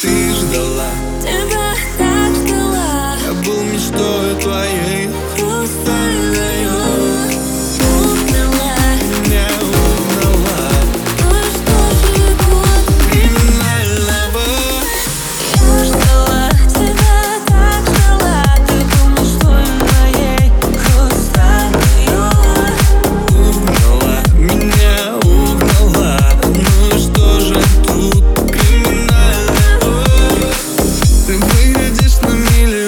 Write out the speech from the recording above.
Ты ждала Ты выглядишь на миллион